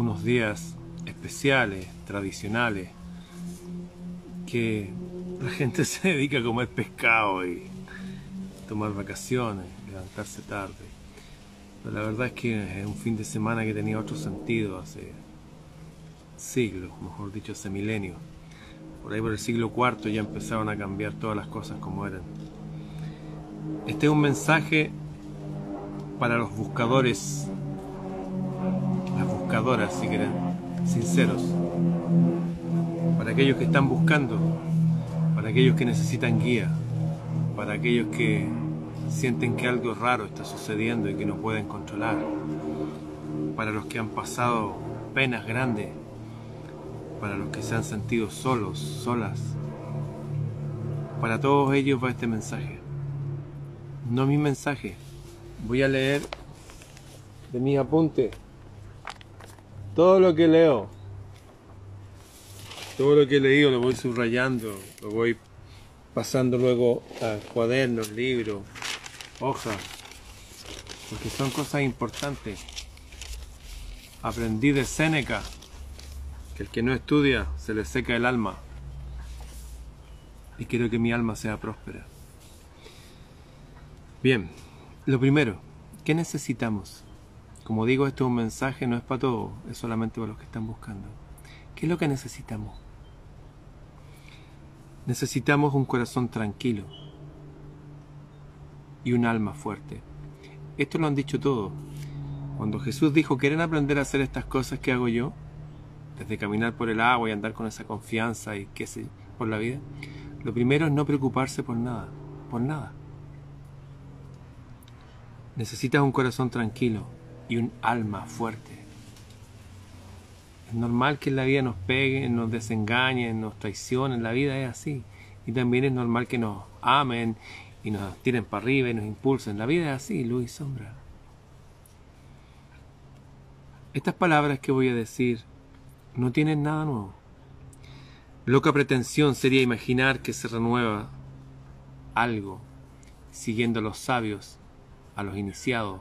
unos días especiales, tradicionales, que la gente se dedica a comer pescado y tomar vacaciones, levantarse tarde. Pero la verdad es que es un fin de semana que tenía otro sentido hace siglos, mejor dicho, hace milenios. Por ahí por el siglo IV ya empezaron a cambiar todas las cosas como eran. Este es un mensaje para los buscadores, buscadoras si quieren, sinceros, para aquellos que están buscando, para aquellos que necesitan guía, para aquellos que sienten que algo raro está sucediendo y que no pueden controlar, para los que han pasado penas grandes, para los que se han sentido solos, solas. Para todos ellos va este mensaje. No mi mensaje. Voy a leer de mis apuntes todo lo que leo. Todo lo que he leído lo voy subrayando, lo voy pasando luego a cuadernos, libros, hojas, porque son cosas importantes. Aprendí de Séneca que el que no estudia se le seca el alma y quiero que mi alma sea próspera. Bien, lo primero, ¿qué necesitamos? Como digo, esto es un mensaje, no es para todos, es solamente para los que están buscando. ¿Qué es lo que necesitamos? Necesitamos un corazón tranquilo y un alma fuerte. Esto lo han dicho todos. Cuando Jesús dijo, ¿quieren aprender a hacer estas cosas que hago yo? Desde caminar por el agua y andar con esa confianza y qué sé, por la vida. Lo primero es no preocuparse por nada, por nada. Necesitas un corazón tranquilo y un alma fuerte. Es normal que en la vida nos peguen, nos desengañen, nos traicionen, la vida es así. Y también es normal que nos amen y nos tiren para arriba y nos impulsen. La vida es así, luz y sombra. Estas palabras que voy a decir no tienen nada nuevo. Loca pretensión sería imaginar que se renueva algo siguiendo a los sabios, a los iniciados,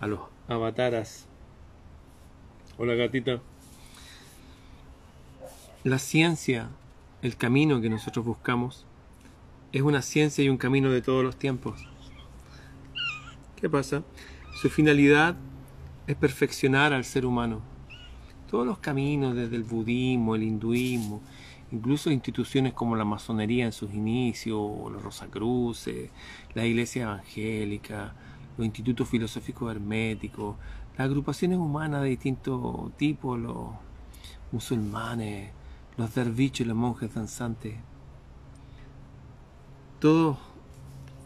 a los avataras. Hola gatita. La ciencia, el camino que nosotros buscamos, es una ciencia y un camino de todos los tiempos. ¿Qué pasa? Su finalidad es perfeccionar al ser humano. Todos los caminos, desde el budismo, el hinduismo, incluso instituciones como la masonería en sus inicios, los Rosacruces, la iglesia evangélica, los institutos filosóficos herméticos, las agrupaciones humanas de distintos tipos, los musulmanes, los derviches los monjes danzantes, todos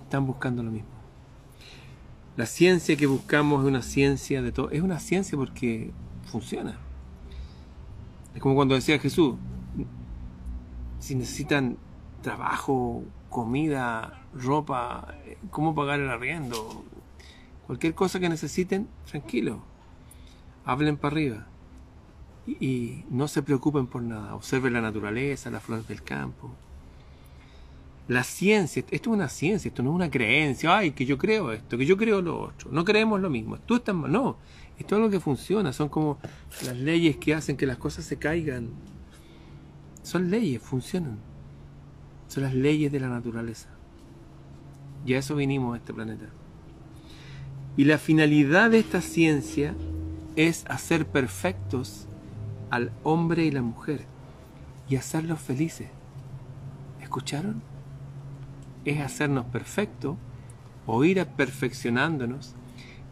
están buscando lo mismo. La ciencia que buscamos es una ciencia de todo, es una ciencia porque funciona. Es como cuando decía Jesús, si necesitan trabajo, comida, ropa, cómo pagar el arriendo, cualquier cosa que necesiten, tranquilo, hablen para arriba. Y, no se preocupen por nada. Observen la naturaleza, las flores del campo. La ciencia, esto es una ciencia, esto no es una creencia, ay, que yo creo esto, que yo creo lo otro, no creemos lo mismo, tú estás mal, no, esto es lo que funciona, son como las leyes que hacen que las cosas se caigan, son leyes, funcionan, son las leyes de la naturaleza, y a eso vinimos a este planeta. Y la finalidad de esta ciencia es hacer perfectos al hombre y la mujer y hacerlos felices. ¿Escucharon? Es hacernos perfectos o ir perfeccionándonos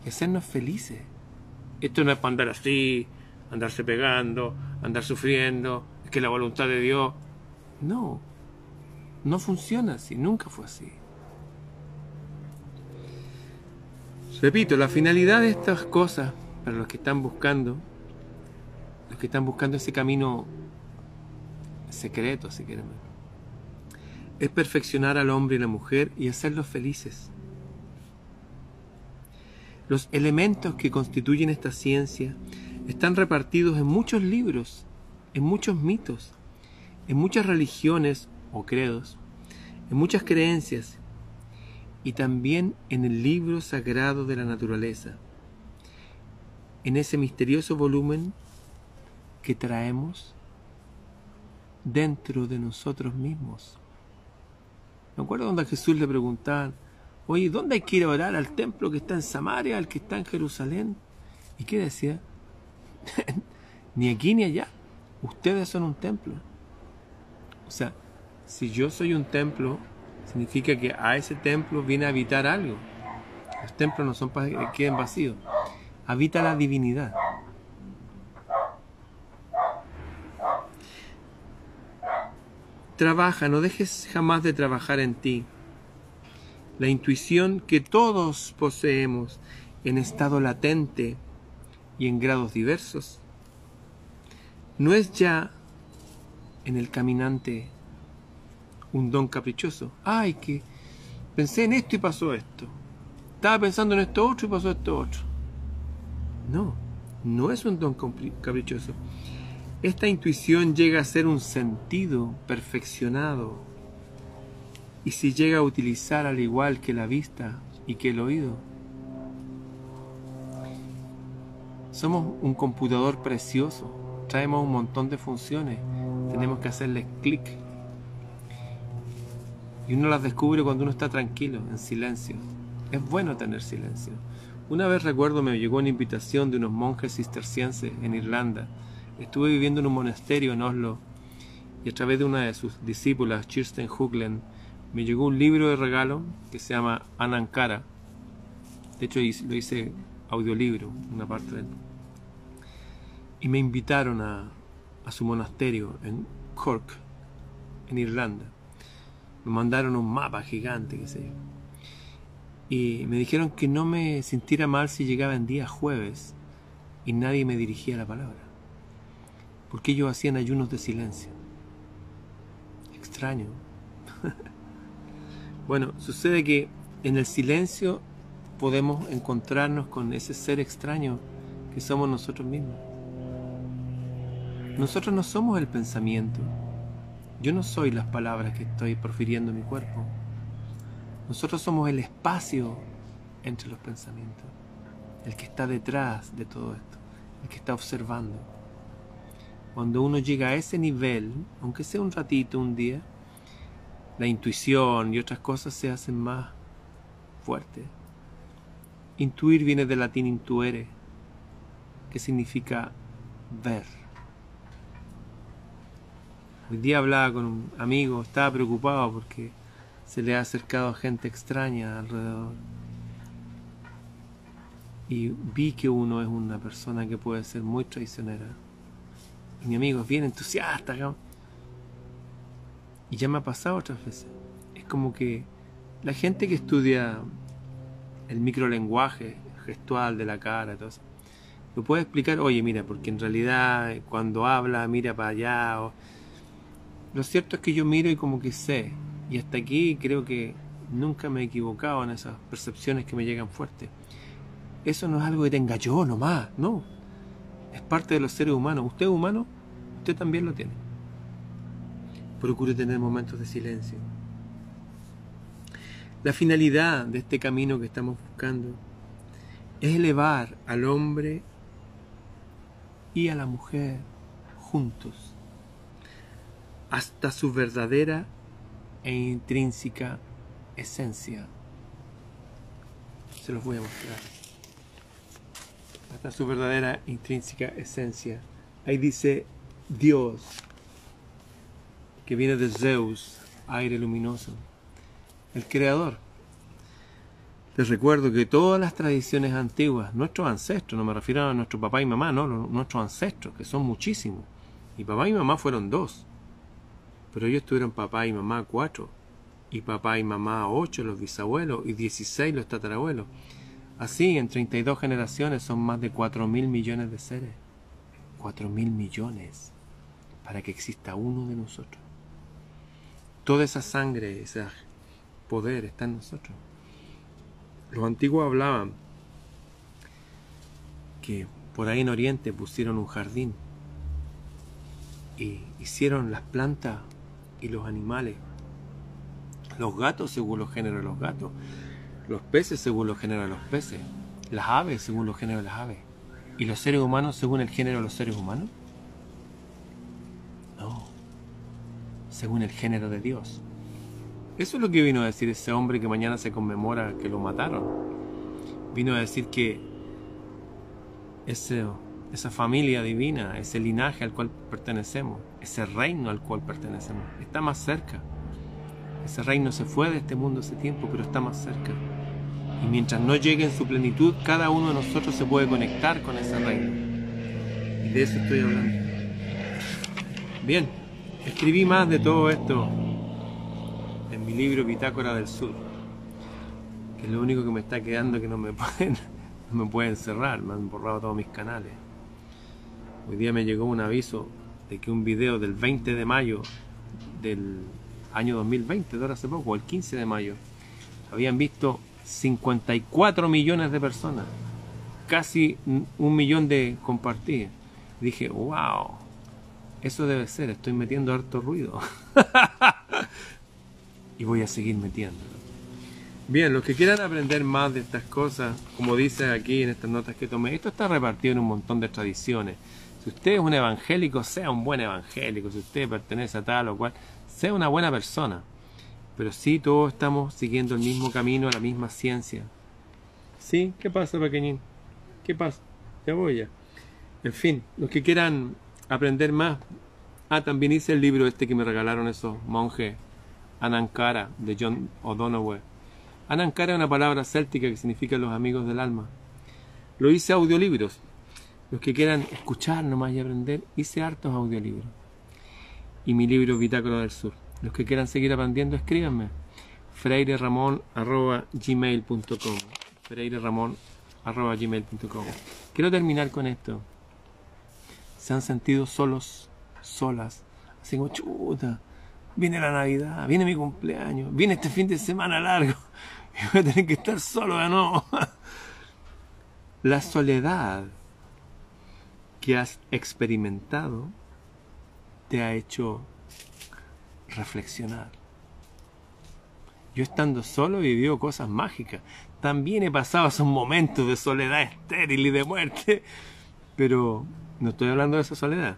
y hacernos felices. Esto no es para andar así, andarse pegando, andar sufriendo, es que la voluntad de Dios. No, no funciona así, nunca fue así. Repito, la finalidad de estas cosas, para los que están buscando, los que están buscando ese camino secreto, si quieren es perfeccionar al hombre y la mujer y hacerlos felices. Los elementos que constituyen esta ciencia están repartidos en muchos libros, en muchos mitos, en muchas religiones o credos, en muchas creencias y también en el libro sagrado de la naturaleza. En ese misterioso volumen que traemos dentro de nosotros mismos. Me acuerdo cuando a Jesús le preguntaban, oye, ¿dónde hay que ir a orar? ¿Al templo que está en Samaria, al que está en Jerusalén? ¿Y qué decía? ni aquí ni allá. Ustedes son un templo. O sea, si yo soy un templo, significa que a ese templo viene a habitar algo. Los templos no son para que queden vacíos. Habita la divinidad. Trabaja, no dejes jamás de trabajar en ti. La intuición que todos poseemos en estado latente y en grados diversos no es ya en el caminante un don caprichoso. Ay, que pensé en esto y pasó esto. Estaba pensando en esto otro y pasó esto otro. No, no es un don caprichoso. Esta intuición llega a ser un sentido perfeccionado. Y si llega a utilizar al igual que la vista y que el oído, somos un computador precioso. Traemos un montón de funciones. Tenemos que hacerles clic y uno las descubre cuando uno está tranquilo, en silencio. Es bueno tener silencio. Una vez recuerdo me llegó una invitación de unos monjes cistercienses en Irlanda. Estuve viviendo en un monasterio en Oslo y a través de una de sus discípulas, Kirsten Huglen, me llegó un libro de regalo que se llama Anankara. De hecho lo hice audiolibro, una parte de él. Y me invitaron a, a su monasterio en Cork, en Irlanda. Me mandaron un mapa gigante, qué sé yo. Y me dijeron que no me sintiera mal si llegaba en día jueves y nadie me dirigía la palabra. Porque ellos hacían ayunos de silencio. Extraño. bueno, sucede que en el silencio podemos encontrarnos con ese ser extraño que somos nosotros mismos. Nosotros no somos el pensamiento, yo no soy las palabras que estoy profiriendo en mi cuerpo. Nosotros somos el espacio entre los pensamientos, el que está detrás de todo esto, el que está observando. Cuando uno llega a ese nivel, aunque sea un ratito, un día, la intuición y otras cosas se hacen más fuertes. Intuir viene del latín intuere, que significa ver. Hoy día hablaba con un amigo, estaba preocupado porque se le ha acercado gente extraña alrededor. Y vi que uno es una persona que puede ser muy traicionera. Y mi amigo es bien entusiasta. Y ya me ha pasado otras veces. Es como que la gente que estudia el microlenguaje gestual de la cara, todo lo puede explicar, oye, mira, porque en realidad cuando habla, mira para allá. O, lo cierto es que yo miro y como que sé, y hasta aquí creo que nunca me he equivocado en esas percepciones que me llegan fuertes. Eso no es algo que tenga yo nomás, no. Es parte de los seres humanos. Usted es humano, usted también lo tiene. Procure tener momentos de silencio. La finalidad de este camino que estamos buscando es elevar al hombre y a la mujer juntos hasta su verdadera e intrínseca esencia. Se los voy a mostrar. Hasta su verdadera intrínseca esencia. Ahí dice Dios, que viene de Zeus, aire luminoso, el creador. Les recuerdo que todas las tradiciones antiguas, nuestros ancestros, no me refiero a nuestro papá y mamá, no, nuestros ancestros, que son muchísimos. Mi papá y mamá fueron dos. Pero ellos tuvieron papá y mamá cuatro, y papá y mamá ocho, los bisabuelos, y dieciséis los tatarabuelos. Así, en treinta y dos generaciones son más de cuatro mil millones de seres. Cuatro mil millones para que exista uno de nosotros. Toda esa sangre, ese poder está en nosotros. Los antiguos hablaban que por ahí en Oriente pusieron un jardín y hicieron las plantas y los animales. Los gatos según los géneros de los gatos. Los peces según los géneros de los peces. Las aves según los géneros de las aves. ¿Y los seres humanos según el género de los seres humanos? No. Según el género de Dios. Eso es lo que vino a decir ese hombre que mañana se conmemora que lo mataron. Vino a decir que ese esa familia divina, ese linaje al cual pertenecemos, ese reino al cual pertenecemos, está más cerca. Ese reino se fue de este mundo hace tiempo, pero está más cerca. Y mientras no llegue en su plenitud, cada uno de nosotros se puede conectar con ese reino. Y de eso estoy hablando. Bien, escribí más de todo esto en mi libro Bitácora del Sur, que es lo único que me está quedando que no me pueden, no me pueden cerrar, me han borrado todos mis canales. Hoy día me llegó un aviso de que un video del 20 de mayo del año 2020, de ahora hace poco, el 15 de mayo, habían visto 54 millones de personas, casi un millón de compartidas. Dije, wow, eso debe ser, estoy metiendo harto ruido. y voy a seguir metiéndolo. Bien, los que quieran aprender más de estas cosas, como dice aquí en estas notas que tomé, esto está repartido en un montón de tradiciones. Si usted es un evangélico, sea un buen evangélico. Si usted pertenece a tal o cual, sea una buena persona. Pero sí, todos estamos siguiendo el mismo camino, la misma ciencia. ¿Sí? ¿Qué pasa, pequeñín? ¿Qué pasa? Ya voy ya. En fin, los que quieran aprender más. Ah, también hice el libro este que me regalaron esos monjes, Anankara, de John O'Donoghue. Anankara es una palabra céltica que significa los amigos del alma. Lo hice audiolibros. Los que quieran escuchar nomás y aprender, hice hartos audiolibros. Y mi libro Bitácora del Sur. Los que quieran seguir aprendiendo, escríbanme. freireramon.gmail.com freireramon.gmail.com Quiero terminar con esto. ¿Se han sentido solos, solas? Así como, chuta, viene la Navidad, viene mi cumpleaños, viene este fin de semana largo y voy a tener que estar solo de nuevo. La soledad que has experimentado te ha hecho reflexionar. Yo estando solo he vivido cosas mágicas. También he pasado esos momentos de soledad estéril y de muerte. Pero no estoy hablando de esa soledad.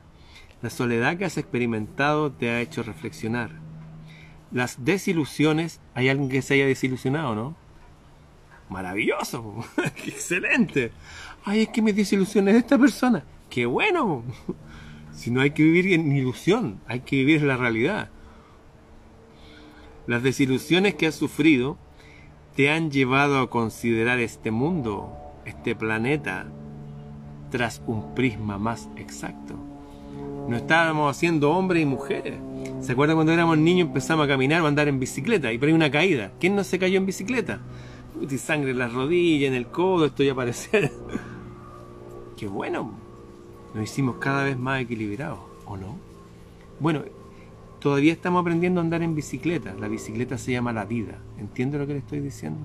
La soledad que has experimentado te ha hecho reflexionar. Las desilusiones, ¿hay alguien que se haya desilusionado, no? Maravilloso, excelente. Ay, es que me desilusioné de esta persona. ¡Qué bueno! Si no hay que vivir en ilusión, hay que vivir en la realidad. Las desilusiones que has sufrido te han llevado a considerar este mundo, este planeta, tras un prisma más exacto. No estábamos haciendo hombres y mujeres. ¿Se acuerdan cuando éramos niños empezamos a caminar o a andar en bicicleta y por ahí una caída? ¿Quién no se cayó en bicicleta? Uy, sangre en las rodillas, en el codo, esto ya parecer. Qué bueno nos hicimos cada vez más equilibrados, ¿o no? Bueno, todavía estamos aprendiendo a andar en bicicleta. La bicicleta se llama la vida. ¿Entiende lo que le estoy diciendo?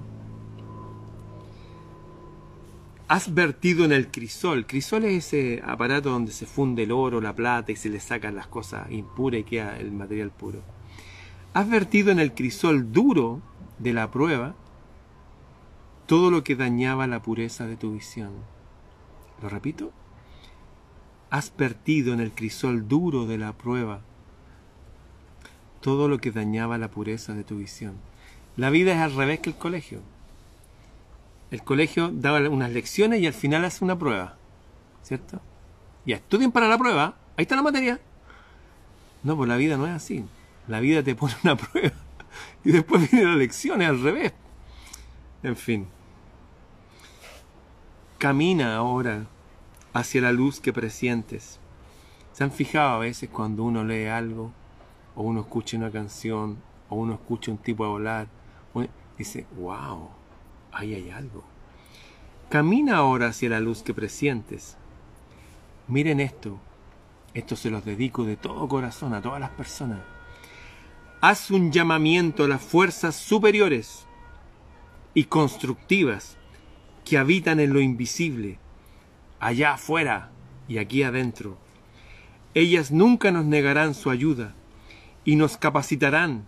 Has vertido en el crisol. Crisol es ese aparato donde se funde el oro, la plata y se le sacan las cosas impuras y queda el material puro. Has vertido en el crisol duro de la prueba todo lo que dañaba la pureza de tu visión. ¿Lo repito? Has perdido en el crisol duro de la prueba todo lo que dañaba la pureza de tu visión. La vida es al revés que el colegio. El colegio daba unas lecciones y al final hace una prueba. ¿Cierto? Y estudien para la prueba. Ahí está la materia. No, pues la vida no es así. La vida te pone una prueba y después viene la lección, es al revés. En fin. Camina ahora hacia la luz que presientes. ¿Se han fijado a veces cuando uno lee algo, o uno escucha una canción, o uno escucha un tipo a volar? dice, wow, ahí hay algo. Camina ahora hacia la luz que presientes. Miren esto, esto se los dedico de todo corazón a todas las personas. Haz un llamamiento a las fuerzas superiores y constructivas que habitan en lo invisible allá afuera y aquí adentro. Ellas nunca nos negarán su ayuda y nos capacitarán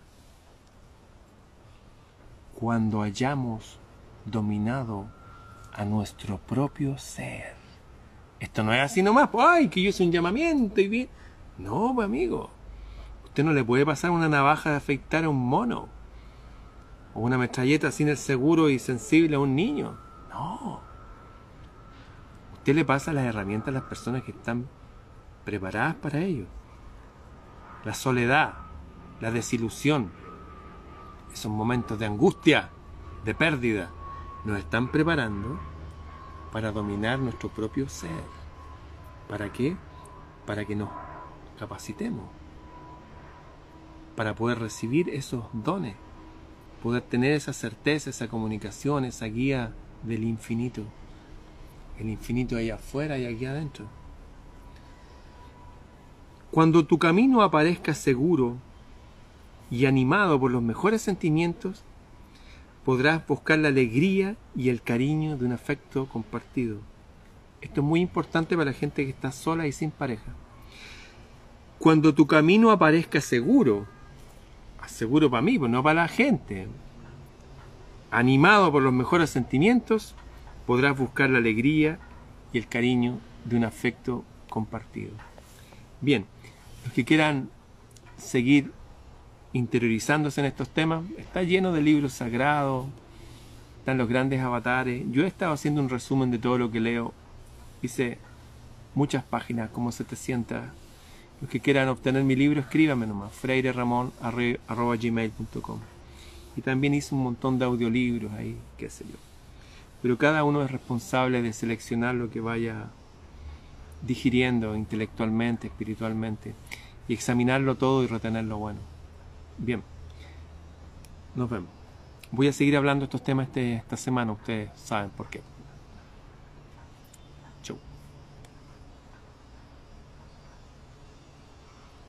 cuando hayamos dominado a nuestro propio ser. Esto no es así nomás, pues, ay, que yo soy un llamamiento y bien. No, pues, amigo. Usted no le puede pasar una navaja de afeitar a un mono. O una metralleta sin el seguro y sensible a un niño. No. Usted le pasa las herramientas a las personas que están preparadas para ello. La soledad, la desilusión, esos momentos de angustia, de pérdida, nos están preparando para dominar nuestro propio ser. ¿Para qué? Para que nos capacitemos. Para poder recibir esos dones. Poder tener esa certeza, esa comunicación, esa guía del infinito. El infinito ahí afuera y aquí adentro. Cuando tu camino aparezca seguro y animado por los mejores sentimientos, podrás buscar la alegría y el cariño de un afecto compartido. Esto es muy importante para la gente que está sola y sin pareja. Cuando tu camino aparezca seguro, seguro para mí, pues no para la gente, animado por los mejores sentimientos, podrás buscar la alegría y el cariño de un afecto compartido. Bien, los que quieran seguir interiorizándose en estos temas, está lleno de libros sagrados, están los grandes avatares. Yo he estado haciendo un resumen de todo lo que leo. Hice muchas páginas, como 700. Los que quieran obtener mi libro, escríbame nomás, freireramon.gmail.com Y también hice un montón de audiolibros ahí, qué sé yo. Pero cada uno es responsable de seleccionar lo que vaya digiriendo intelectualmente, espiritualmente, y examinarlo todo y retener lo bueno. Bien, nos vemos. Voy a seguir hablando estos temas este, esta semana, ustedes saben por qué.